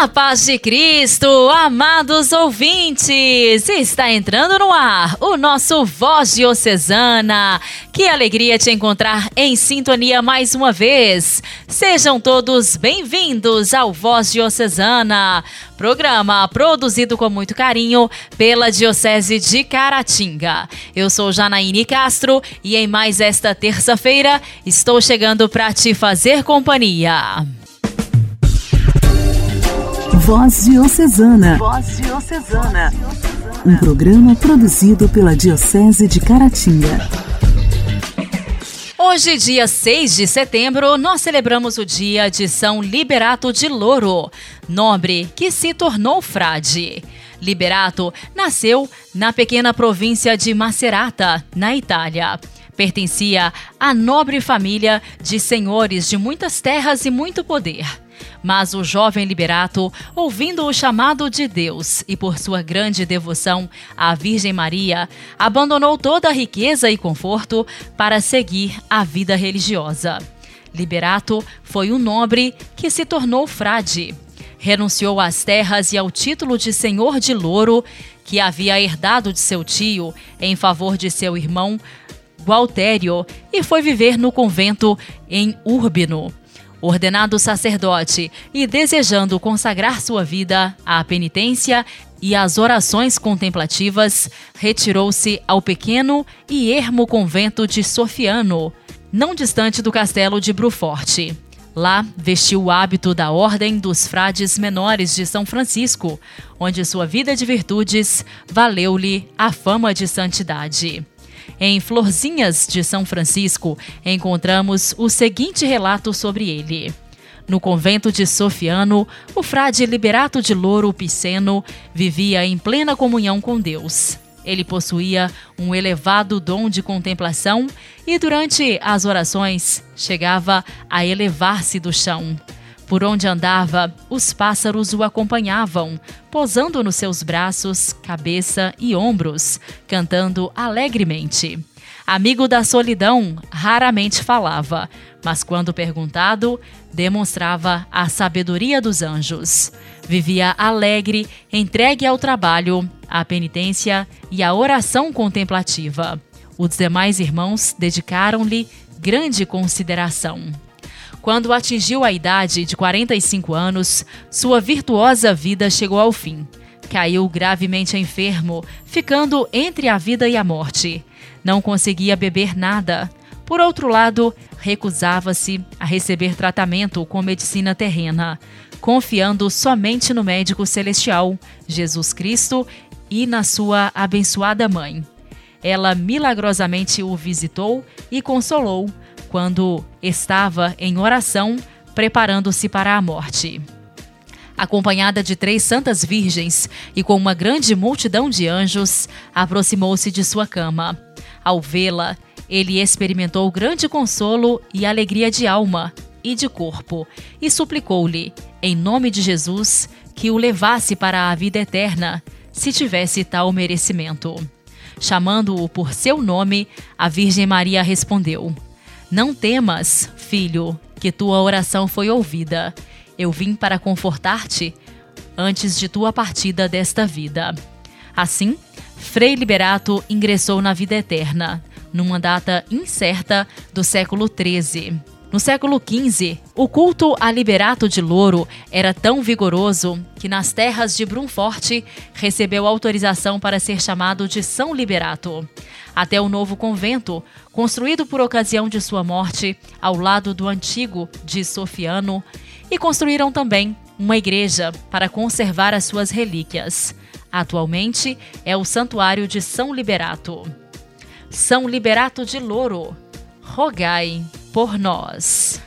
A paz de Cristo, amados ouvintes! Está entrando no ar o nosso Voz Diocesana. Que alegria te encontrar em sintonia mais uma vez. Sejam todos bem-vindos ao Voz Diocesana, programa produzido com muito carinho pela Diocese de Caratinga. Eu sou Janaíne Castro e em mais esta terça-feira estou chegando para te fazer companhia. Voz Diocesana. Voz Diocesana. Um programa produzido pela Diocese de Caratinga. Hoje, dia 6 de setembro, nós celebramos o dia de São Liberato de Louro, nobre que se tornou frade. Liberato nasceu na pequena província de Macerata, na Itália. Pertencia à nobre família de senhores de muitas terras e muito poder. Mas o jovem Liberato, ouvindo o chamado de Deus e por sua grande devoção à Virgem Maria, abandonou toda a riqueza e conforto para seguir a vida religiosa. Liberato foi um nobre que se tornou frade. Renunciou às terras e ao título de senhor de Louro, que havia herdado de seu tio em favor de seu irmão Gualtério, e foi viver no convento em Urbino. Ordenado sacerdote e desejando consagrar sua vida à penitência e às orações contemplativas, retirou-se ao pequeno e ermo convento de Sofiano, não distante do castelo de Bruforte. Lá vestiu o hábito da Ordem dos Frades Menores de São Francisco, onde sua vida de virtudes valeu-lhe a fama de santidade. Em Florzinhas de São Francisco, encontramos o seguinte relato sobre ele. No convento de Sofiano, o frade Liberato de Louro Piceno vivia em plena comunhão com Deus. Ele possuía um elevado dom de contemplação e, durante as orações, chegava a elevar-se do chão. Por onde andava, os pássaros o acompanhavam, posando nos seus braços, cabeça e ombros, cantando alegremente. Amigo da solidão, raramente falava, mas quando perguntado, demonstrava a sabedoria dos anjos. Vivia alegre, entregue ao trabalho, à penitência e à oração contemplativa. Os demais irmãos dedicaram-lhe grande consideração. Quando atingiu a idade de 45 anos, sua virtuosa vida chegou ao fim. Caiu gravemente enfermo, ficando entre a vida e a morte. Não conseguia beber nada. Por outro lado, recusava-se a receber tratamento com medicina terrena, confiando somente no médico celestial, Jesus Cristo, e na sua abençoada mãe. Ela milagrosamente o visitou e consolou, quando estava em oração, preparando-se para a morte. Acompanhada de três santas virgens e com uma grande multidão de anjos, aproximou-se de sua cama. Ao vê-la, ele experimentou grande consolo e alegria de alma e de corpo, e suplicou-lhe, em nome de Jesus, que o levasse para a vida eterna, se tivesse tal merecimento. Chamando-o por seu nome, a Virgem Maria respondeu: não temas, filho, que tua oração foi ouvida. Eu vim para confortar-te antes de tua partida desta vida. Assim, Frei Liberato ingressou na vida eterna, numa data incerta do século XIII. No século XV, o culto a Liberato de Louro era tão vigoroso que nas terras de Brunforte recebeu autorização para ser chamado de São Liberato. Até o novo convento, construído por ocasião de sua morte ao lado do antigo de Sofiano, e construíram também uma igreja para conservar as suas relíquias. Atualmente é o Santuário de São Liberato. São Liberato de Louro, rogai por nós.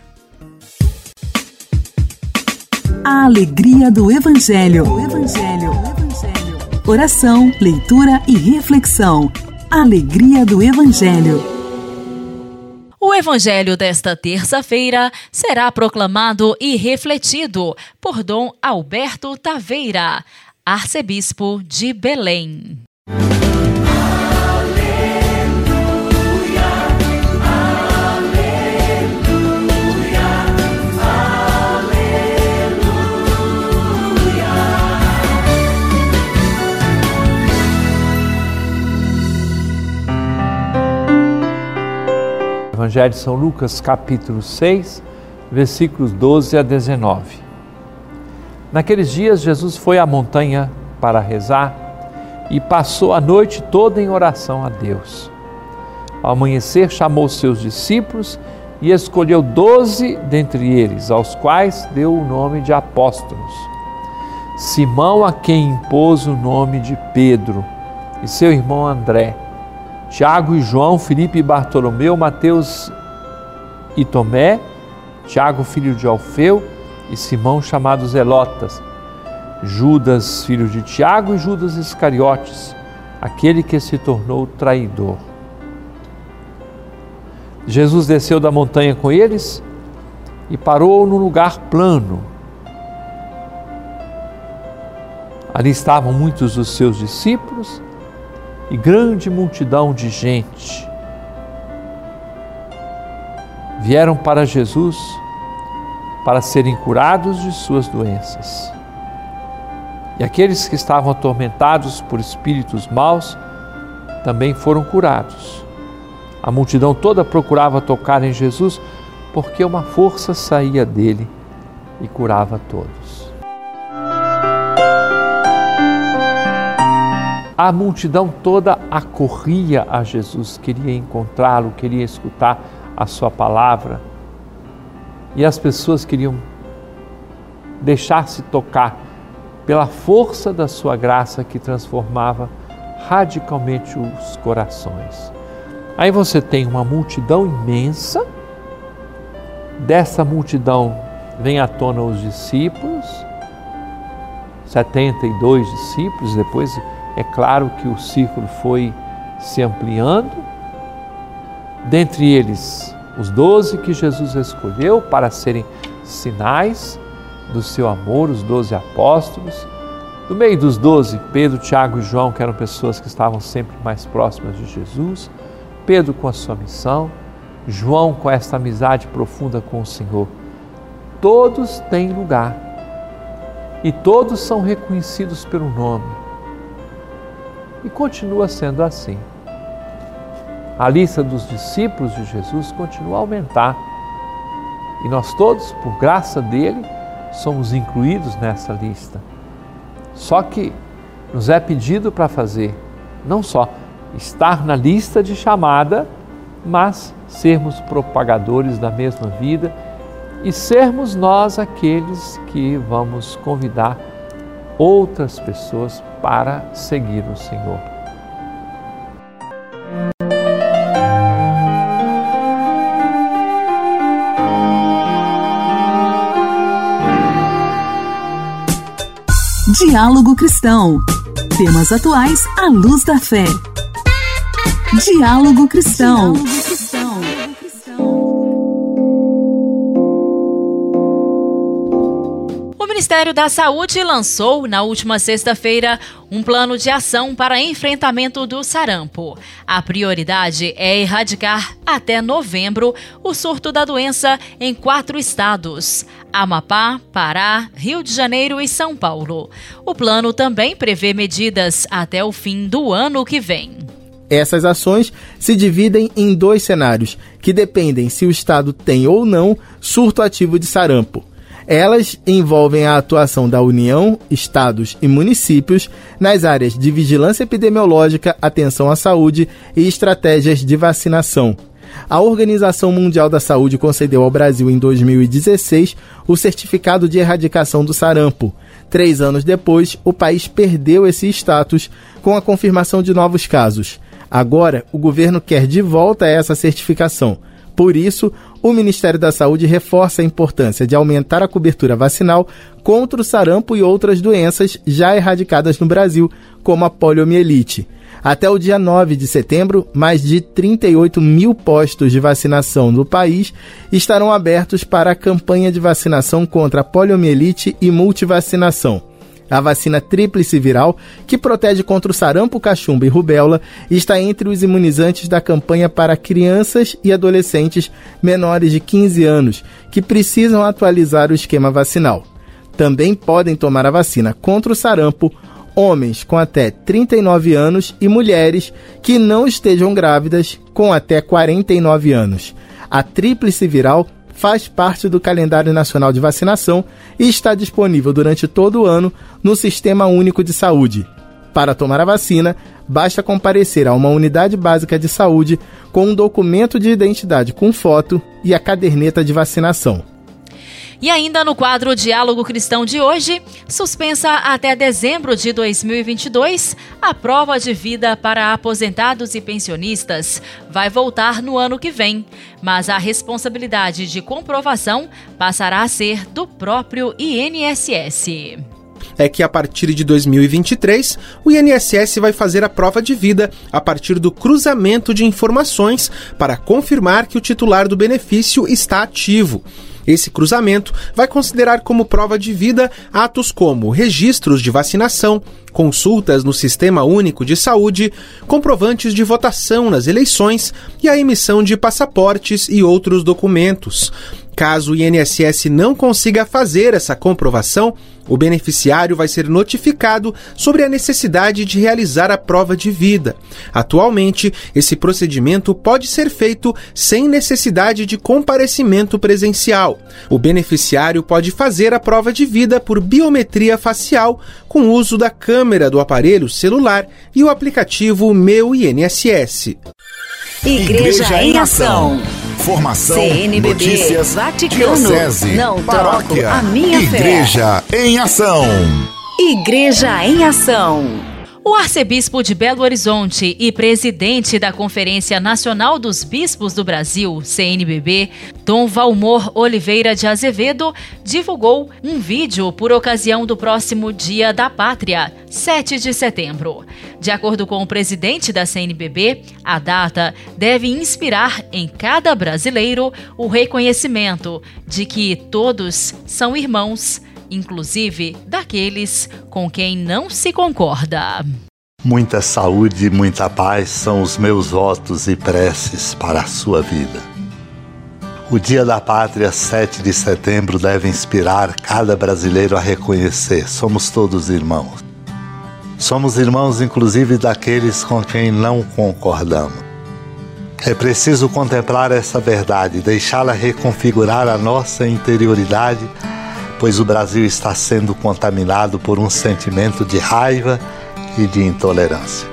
A alegria do Evangelho. O Evangelho. O Evangelho. Oração, leitura e reflexão. Alegria do Evangelho. O Evangelho desta terça-feira será proclamado e refletido por Dom Alberto Taveira, arcebispo de Belém. Evangelho de São Lucas, capítulo 6, versículos 12 a 19. Naqueles dias, Jesus foi à montanha para rezar e passou a noite toda em oração a Deus. Ao amanhecer, chamou seus discípulos e escolheu doze dentre eles, aos quais deu o nome de apóstolos. Simão, a quem impôs o nome de Pedro, e seu irmão André, Tiago e João, Felipe e Bartolomeu, Mateus e Tomé, Tiago, filho de Alfeu, e Simão, chamado Zelotas, Judas, filho de Tiago, e Judas Iscariotes, aquele que se tornou traidor. Jesus desceu da montanha com eles e parou num lugar plano. Ali estavam muitos dos seus discípulos e grande multidão de gente. Vieram para Jesus para serem curados de suas doenças. E aqueles que estavam atormentados por espíritos maus também foram curados. A multidão toda procurava tocar em Jesus porque uma força saía dele e curava todos. A multidão toda acorria a Jesus, queria encontrá-lo, queria escutar a sua palavra. E as pessoas queriam deixar-se tocar pela força da sua graça que transformava radicalmente os corações. Aí você tem uma multidão imensa, dessa multidão vem à tona os discípulos, 72 discípulos, depois é claro que o círculo foi se ampliando. Dentre eles, os doze que Jesus escolheu para serem sinais do seu amor, os doze apóstolos. No meio dos doze, Pedro, Tiago e João, que eram pessoas que estavam sempre mais próximas de Jesus. Pedro com a sua missão, João com esta amizade profunda com o Senhor. Todos têm lugar e todos são reconhecidos pelo nome. E continua sendo assim. A lista dos discípulos de Jesus continua a aumentar. E nós todos, por graça dele, somos incluídos nessa lista. Só que nos é pedido para fazer não só estar na lista de chamada, mas sermos propagadores da mesma vida e sermos nós aqueles que vamos convidar outras pessoas para seguir o Senhor. Diálogo Cristão. Temas atuais à luz da fé. Diálogo Cristão. O Ministério da Saúde lançou, na última sexta-feira, um plano de ação para enfrentamento do sarampo. A prioridade é erradicar até novembro o surto da doença em quatro estados: Amapá, Pará, Rio de Janeiro e São Paulo. O plano também prevê medidas até o fim do ano que vem. Essas ações se dividem em dois cenários, que dependem se o Estado tem ou não surto ativo de sarampo. Elas envolvem a atuação da União, estados e municípios nas áreas de vigilância epidemiológica, atenção à saúde e estratégias de vacinação. A Organização Mundial da Saúde concedeu ao Brasil em 2016 o certificado de erradicação do sarampo. Três anos depois, o país perdeu esse status com a confirmação de novos casos. Agora, o governo quer de volta essa certificação. Por isso, o Ministério da Saúde reforça a importância de aumentar a cobertura vacinal contra o sarampo e outras doenças já erradicadas no Brasil, como a poliomielite. Até o dia 9 de setembro, mais de 38 mil postos de vacinação no país estarão abertos para a campanha de vacinação contra a poliomielite e multivacinação. A vacina tríplice viral, que protege contra o sarampo, cachumba e rubéola, está entre os imunizantes da campanha para crianças e adolescentes menores de 15 anos, que precisam atualizar o esquema vacinal. Também podem tomar a vacina contra o sarampo homens com até 39 anos e mulheres que não estejam grávidas com até 49 anos. A tríplice viral faz parte do calendário nacional de vacinação e está disponível durante todo o ano no Sistema Único de Saúde. Para tomar a vacina, basta comparecer a uma unidade básica de saúde com um documento de identidade com foto e a caderneta de vacinação. E ainda no quadro Diálogo Cristão de hoje, suspensa até dezembro de 2022, a prova de vida para aposentados e pensionistas vai voltar no ano que vem, mas a responsabilidade de comprovação passará a ser do próprio INSS é que a partir de 2023, o INSS vai fazer a prova de vida a partir do cruzamento de informações para confirmar que o titular do benefício está ativo. Esse cruzamento vai considerar como prova de vida atos como registros de vacinação, consultas no Sistema Único de Saúde, comprovantes de votação nas eleições e a emissão de passaportes e outros documentos. Caso o INSS não consiga fazer essa comprovação, o beneficiário vai ser notificado sobre a necessidade de realizar a prova de vida. Atualmente, esse procedimento pode ser feito sem necessidade de comparecimento presencial. O beneficiário pode fazer a prova de vida por biometria facial com uso da câmera do aparelho celular e o aplicativo Meu INSS. Igreja, Igreja em Ação. Formação, CNBB, notícias, Vaticano, diocese, não paróquia, troco a minha Igreja fé. em Ação. Igreja em Ação. O arcebispo de Belo Horizonte e presidente da Conferência Nacional dos Bispos do Brasil, CNBB, Dom Valmor Oliveira de Azevedo, divulgou um vídeo por ocasião do próximo Dia da Pátria, 7 de setembro. De acordo com o presidente da CNBB, a data deve inspirar em cada brasileiro o reconhecimento de que todos são irmãos inclusive daqueles com quem não se concorda. Muita saúde e muita paz são os meus votos e preces para a sua vida. O Dia da Pátria, 7 de setembro, deve inspirar cada brasileiro a reconhecer: somos todos irmãos. Somos irmãos, inclusive, daqueles com quem não concordamos. É preciso contemplar essa verdade, deixá-la reconfigurar a nossa interioridade pois o Brasil está sendo contaminado por um sentimento de raiva e de intolerância.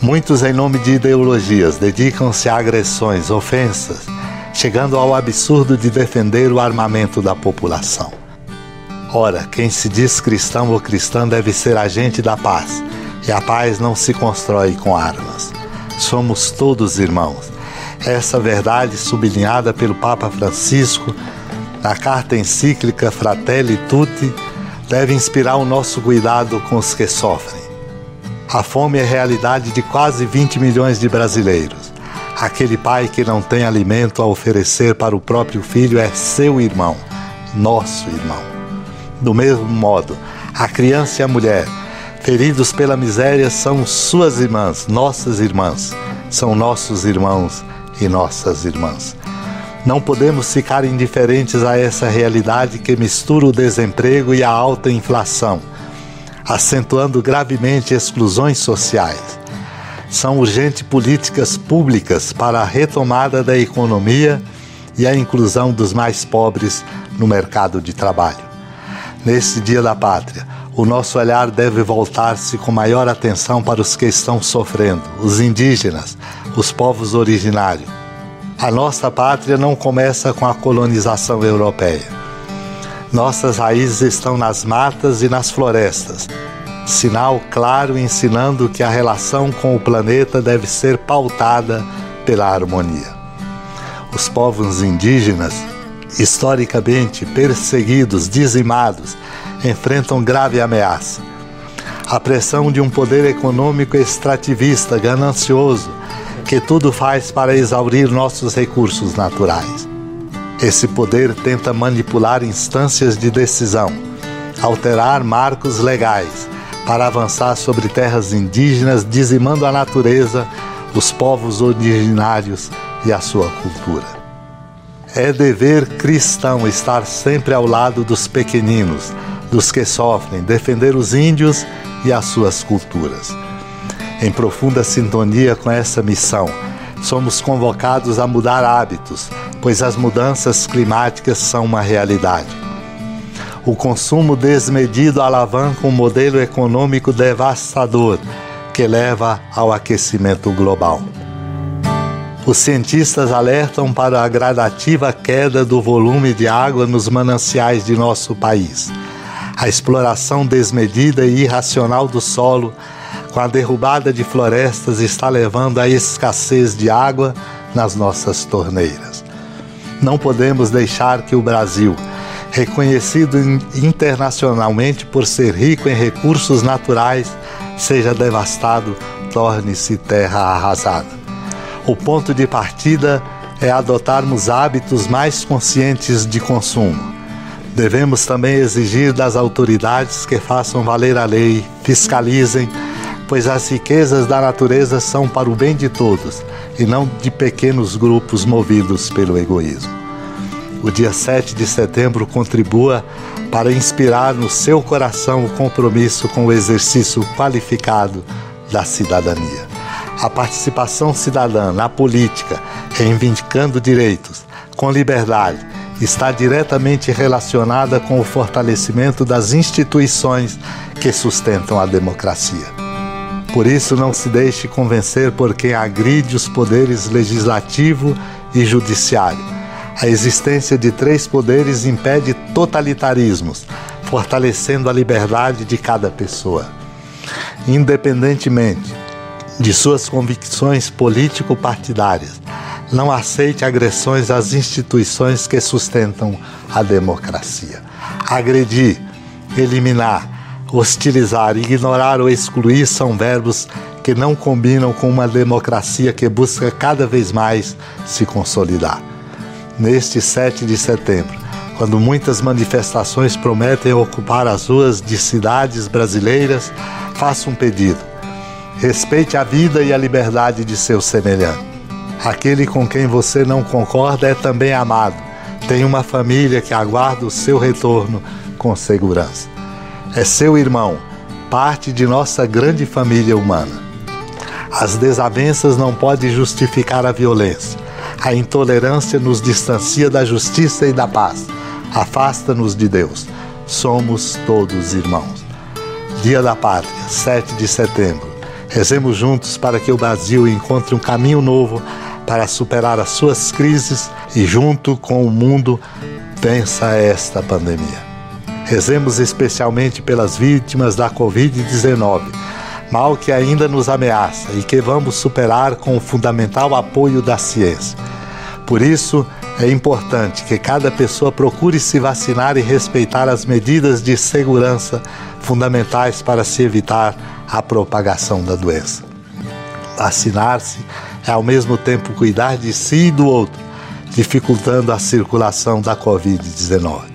Muitos, em nome de ideologias, dedicam-se a agressões, ofensas, chegando ao absurdo de defender o armamento da população. Ora, quem se diz cristão ou cristã deve ser agente da paz, e a paz não se constrói com armas. Somos todos irmãos. Essa verdade, sublinhada pelo Papa Francisco, a carta encíclica Fratelli Tutti deve inspirar o nosso cuidado com os que sofrem. A fome é realidade de quase 20 milhões de brasileiros. Aquele pai que não tem alimento a oferecer para o próprio filho é seu irmão, nosso irmão. Do mesmo modo, a criança e a mulher, feridos pela miséria, são suas irmãs, nossas irmãs, são nossos irmãos e nossas irmãs. Não podemos ficar indiferentes a essa realidade que mistura o desemprego e a alta inflação, acentuando gravemente exclusões sociais. São urgentes políticas públicas para a retomada da economia e a inclusão dos mais pobres no mercado de trabalho. Neste Dia da Pátria, o nosso olhar deve voltar-se com maior atenção para os que estão sofrendo, os indígenas, os povos originários a nossa pátria não começa com a colonização europeia. Nossas raízes estão nas matas e nas florestas, sinal claro ensinando que a relação com o planeta deve ser pautada pela harmonia. Os povos indígenas, historicamente perseguidos, dizimados, enfrentam grave ameaça. A pressão de um poder econômico extrativista, ganancioso, que tudo faz para exaurir nossos recursos naturais. Esse poder tenta manipular instâncias de decisão, alterar marcos legais para avançar sobre terras indígenas, dizimando a natureza, os povos originários e a sua cultura. É dever cristão estar sempre ao lado dos pequeninos, dos que sofrem, defender os índios e as suas culturas em profunda sintonia com essa missão. somos convocados a mudar hábitos, pois as mudanças climáticas são uma realidade. O consumo desmedido alavanca um modelo econômico devastador que leva ao aquecimento global. Os cientistas alertam para a gradativa queda do volume de água nos mananciais de nosso país. A exploração desmedida e irracional do solo, com a derrubada de florestas, está levando à escassez de água nas nossas torneiras. Não podemos deixar que o Brasil, reconhecido internacionalmente por ser rico em recursos naturais, seja devastado, torne-se terra arrasada. O ponto de partida é adotarmos hábitos mais conscientes de consumo. Devemos também exigir das autoridades que façam valer a lei, fiscalizem, pois as riquezas da natureza são para o bem de todos e não de pequenos grupos movidos pelo egoísmo. O dia 7 de setembro contribua para inspirar no seu coração o compromisso com o exercício qualificado da cidadania. A participação cidadã na política, reivindicando direitos, com liberdade, está diretamente relacionada com o fortalecimento das instituições que sustentam a democracia. Por isso, não se deixe convencer por quem agride os poderes legislativo e judiciário. A existência de três poderes impede totalitarismos, fortalecendo a liberdade de cada pessoa. Independentemente de suas convicções político-partidárias. Não aceite agressões às instituições que sustentam a democracia. Agredir, eliminar, hostilizar, ignorar ou excluir são verbos que não combinam com uma democracia que busca cada vez mais se consolidar. Neste 7 de setembro, quando muitas manifestações prometem ocupar as ruas de cidades brasileiras, faça um pedido Respeite a vida e a liberdade de seu semelhante. Aquele com quem você não concorda é também amado. Tem uma família que aguarda o seu retorno com segurança. É seu irmão, parte de nossa grande família humana. As desavenças não podem justificar a violência. A intolerância nos distancia da justiça e da paz. Afasta-nos de Deus. Somos todos irmãos. Dia da Pátria, 7 de setembro Rezemos juntos para que o Brasil encontre um caminho novo para superar as suas crises e, junto com o mundo, vença esta pandemia. Rezemos especialmente pelas vítimas da Covid-19, mal que ainda nos ameaça e que vamos superar com o fundamental apoio da ciência. Por isso, é importante que cada pessoa procure se vacinar e respeitar as medidas de segurança fundamentais para se evitar a propagação da doença. Vacinar-se é ao mesmo tempo cuidar de si e do outro, dificultando a circulação da Covid-19.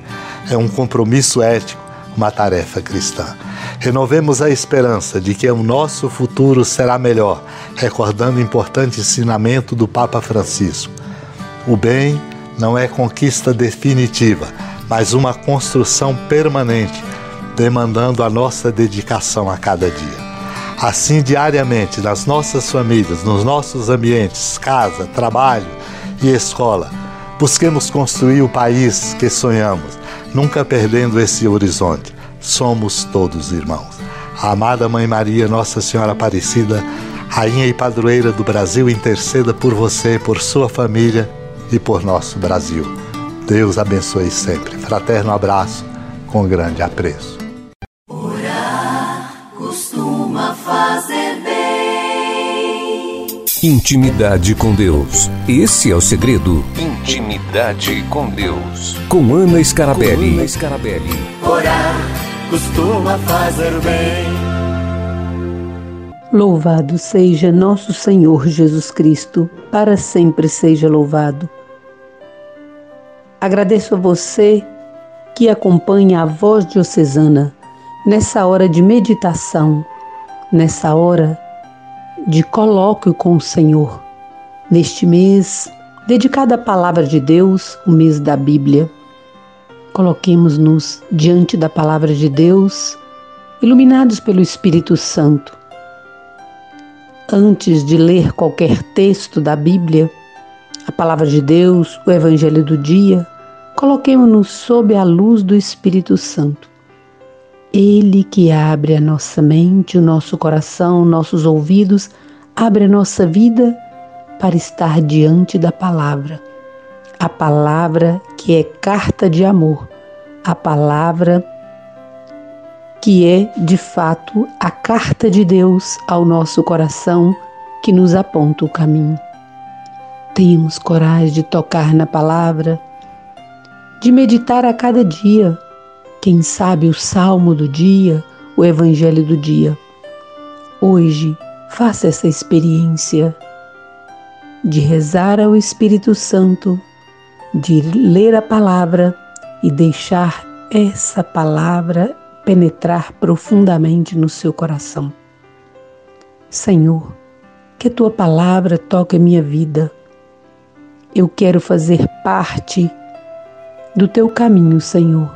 É um compromisso ético, uma tarefa cristã. Renovemos a esperança de que o nosso futuro será melhor, recordando o importante ensinamento do Papa Francisco. O bem não é conquista definitiva, mas uma construção permanente, demandando a nossa dedicação a cada dia. Assim, diariamente, nas nossas famílias, nos nossos ambientes, casa, trabalho e escola, busquemos construir o país que sonhamos, nunca perdendo esse horizonte. Somos todos irmãos. A amada Mãe Maria, Nossa Senhora Aparecida, Rainha e Padroeira do Brasil, interceda por você, por sua família e por nosso Brasil. Deus abençoe sempre. Fraterno abraço, com grande apreço. Intimidade com Deus. Esse é o segredo. Intimidade com Deus. Com Ana Scarabelli. Com Ana Scarabelli. Orar costuma fazer bem. Louvado seja nosso Senhor Jesus Cristo, para sempre seja louvado. Agradeço a você que acompanha a voz diocesana nessa hora de meditação, nessa hora de colóquio com o Senhor. Neste mês, dedicado à palavra de Deus, o mês da Bíblia, coloquemos-nos diante da palavra de Deus, iluminados pelo Espírito Santo. antes de ler qualquer texto da Bíblia, a palavra de Deus, o Evangelho do dia, coloquemos-nos sob a luz do Espírito Santo. Ele que abre a nossa mente, o nosso coração, nossos ouvidos, abre a nossa vida para estar diante da palavra. A palavra que é carta de amor, a palavra que é de fato a carta de Deus ao nosso coração que nos aponta o caminho. Tenhamos coragem de tocar na palavra, de meditar a cada dia quem sabe o salmo do dia, o evangelho do dia. Hoje, faça essa experiência de rezar ao Espírito Santo, de ler a palavra e deixar essa palavra penetrar profundamente no seu coração. Senhor, que a tua palavra toque a minha vida. Eu quero fazer parte do teu caminho, Senhor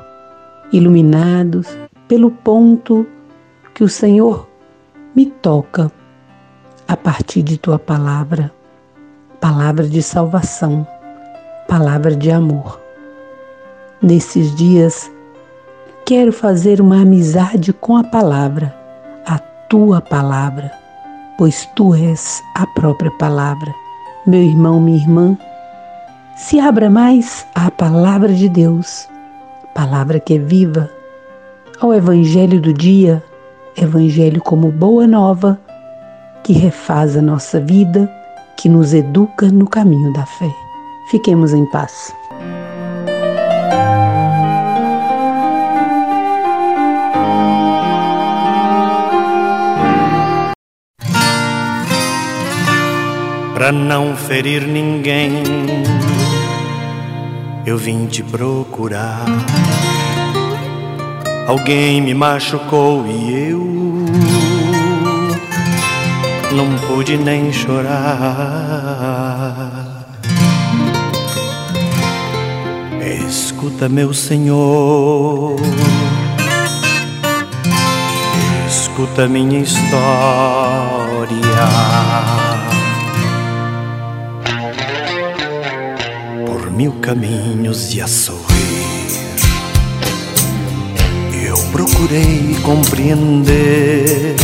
iluminados pelo ponto que o Senhor me toca a partir de tua palavra, palavra de salvação, palavra de amor. Nesses dias, quero fazer uma amizade com a palavra, a tua palavra, pois tu és a própria palavra. Meu irmão, minha irmã, se abra mais à palavra de Deus palavra que é viva, ao Evangelho do dia, Evangelho como boa nova, que refaz a nossa vida, que nos educa no caminho da fé. Fiquemos em paz. Para não ferir ninguém eu vim te procurar. Alguém me machucou e eu não pude nem chorar. Escuta, meu Senhor, escuta minha história. Mil caminhos e a sorrir. Eu procurei compreender,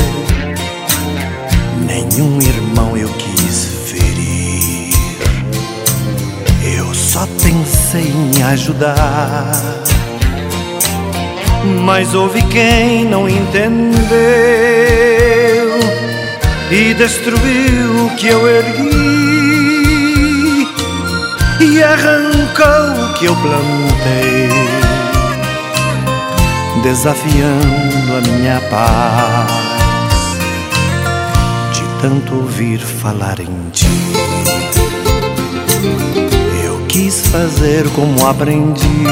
nenhum irmão eu quis ferir. Eu só pensei em ajudar, mas houve quem não entendeu e destruiu o que eu ergui e arrancou o que eu plantei, desafiando a minha paz de tanto ouvir falar em ti. Eu quis fazer como aprendi,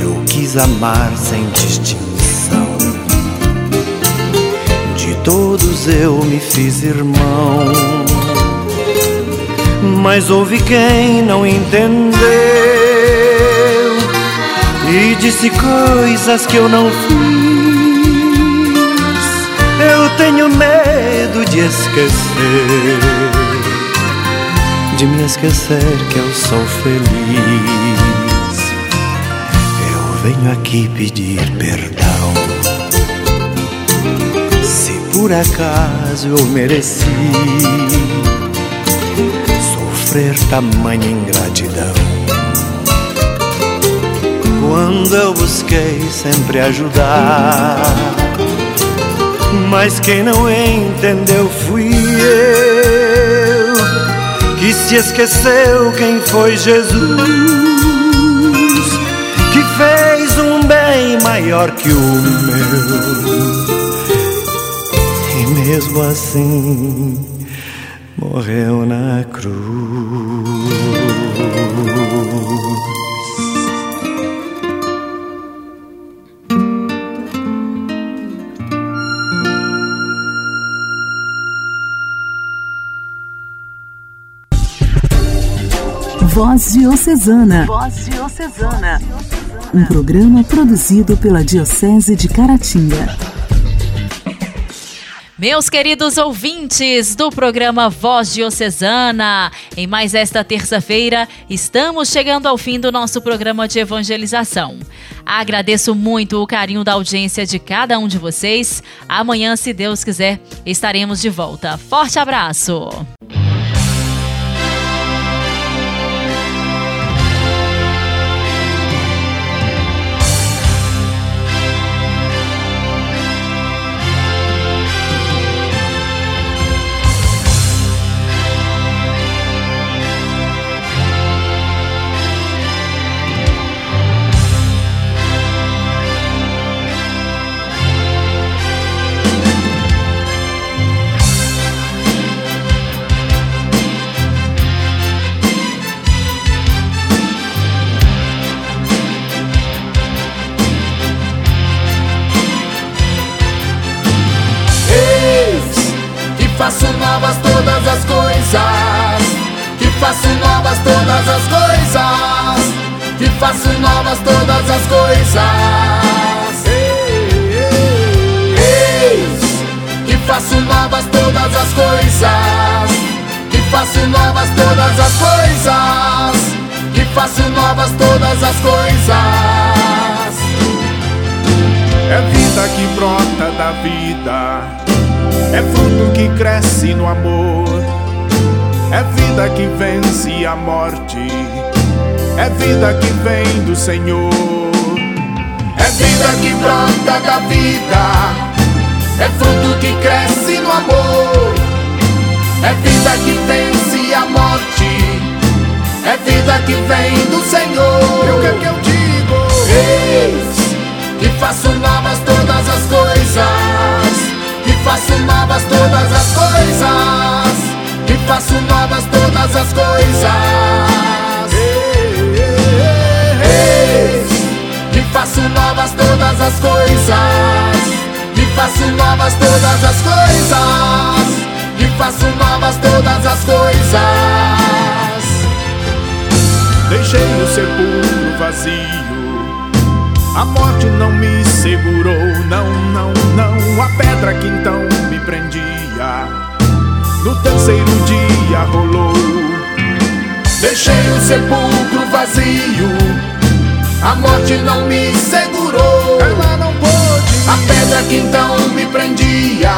eu quis amar sem distinção. De todos eu me fiz irmão mas houve quem não entendeu e disse coisas que eu não fiz. Eu tenho medo de esquecer, de me esquecer que eu sou feliz. Eu venho aqui pedir perdão. Se por acaso eu mereci sofrer tamanha ingratidão. Quando eu busquei sempre ajudar, mas quem não entendeu fui eu, que se esqueceu quem foi Jesus, que fez um bem maior que o meu. E mesmo assim morreu na cruz. Voz Diocesana. Voz Diocesana. Um programa produzido pela Diocese de Caratinga. Meus queridos ouvintes do programa Voz Diocesana, em mais esta terça-feira estamos chegando ao fim do nosso programa de evangelização. Agradeço muito o carinho da audiência de cada um de vocês. Amanhã, se Deus quiser, estaremos de volta. Forte abraço! Novas todas as coisas. Eis que faço novas todas as coisas. Que faço novas todas as coisas. Que faço novas todas as coisas. É vida que brota da vida é fruto que cresce no amor, é vida que vence a morte, é vida que vem do Senhor, é vida que brota da vida, é fruto que cresce no amor, é vida que vence a morte, é vida que vem do Senhor. E o que é que eu digo? Eis que faço novas todas as coisas faço novas todas as coisas. Que faço novas todas as coisas. As coisas. Que faço novas todas as coisas. Que faço novas todas as coisas. Deixei o sepulcro vazio a morte não me segurou, não, não, não. A pedra que então me prendia, no terceiro dia rolou. Deixei o sepulcro vazio, a morte não me Ela não pôde. A pedra que então me prendia,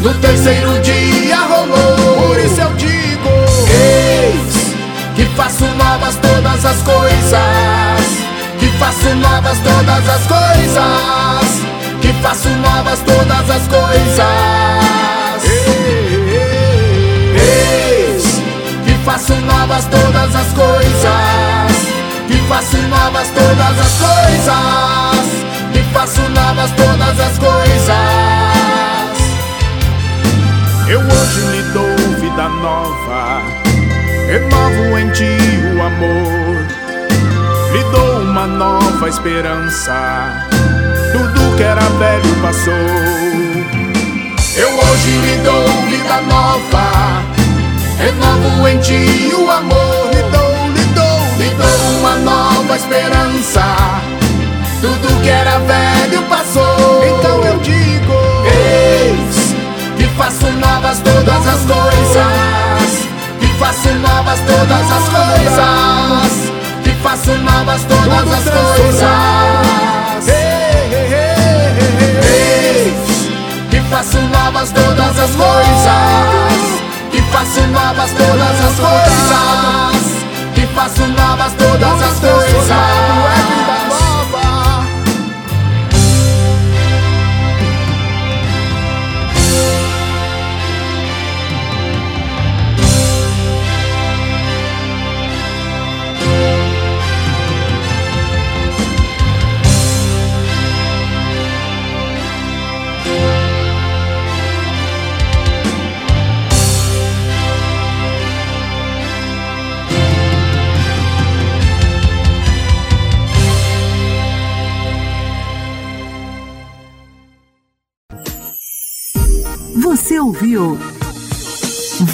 no terceiro dia rolou. Por isso eu digo: Eis que faço novas todas as coisas que faço novas todas as coisas. Que faço novas todas as coisas. Todas as coisas. Que faço novas todas as coisas. Eu hoje lhe dou vida nova. Renovo em ti o amor lhe dou uma nova esperança. Tudo que era velho passou. Eu hoje lhe dou vida nova. Renovo em ti o amor. Lhe dou, lhe dou, lhe dou uma nova esperança. Tudo que era velho passou. Então eu digo: Eis que faço novas todas as coisas. Que faço novas todas as coisas faço novas todas as coisas. Eis que faço novas todas as coisas. Que faço novas todas as coisas.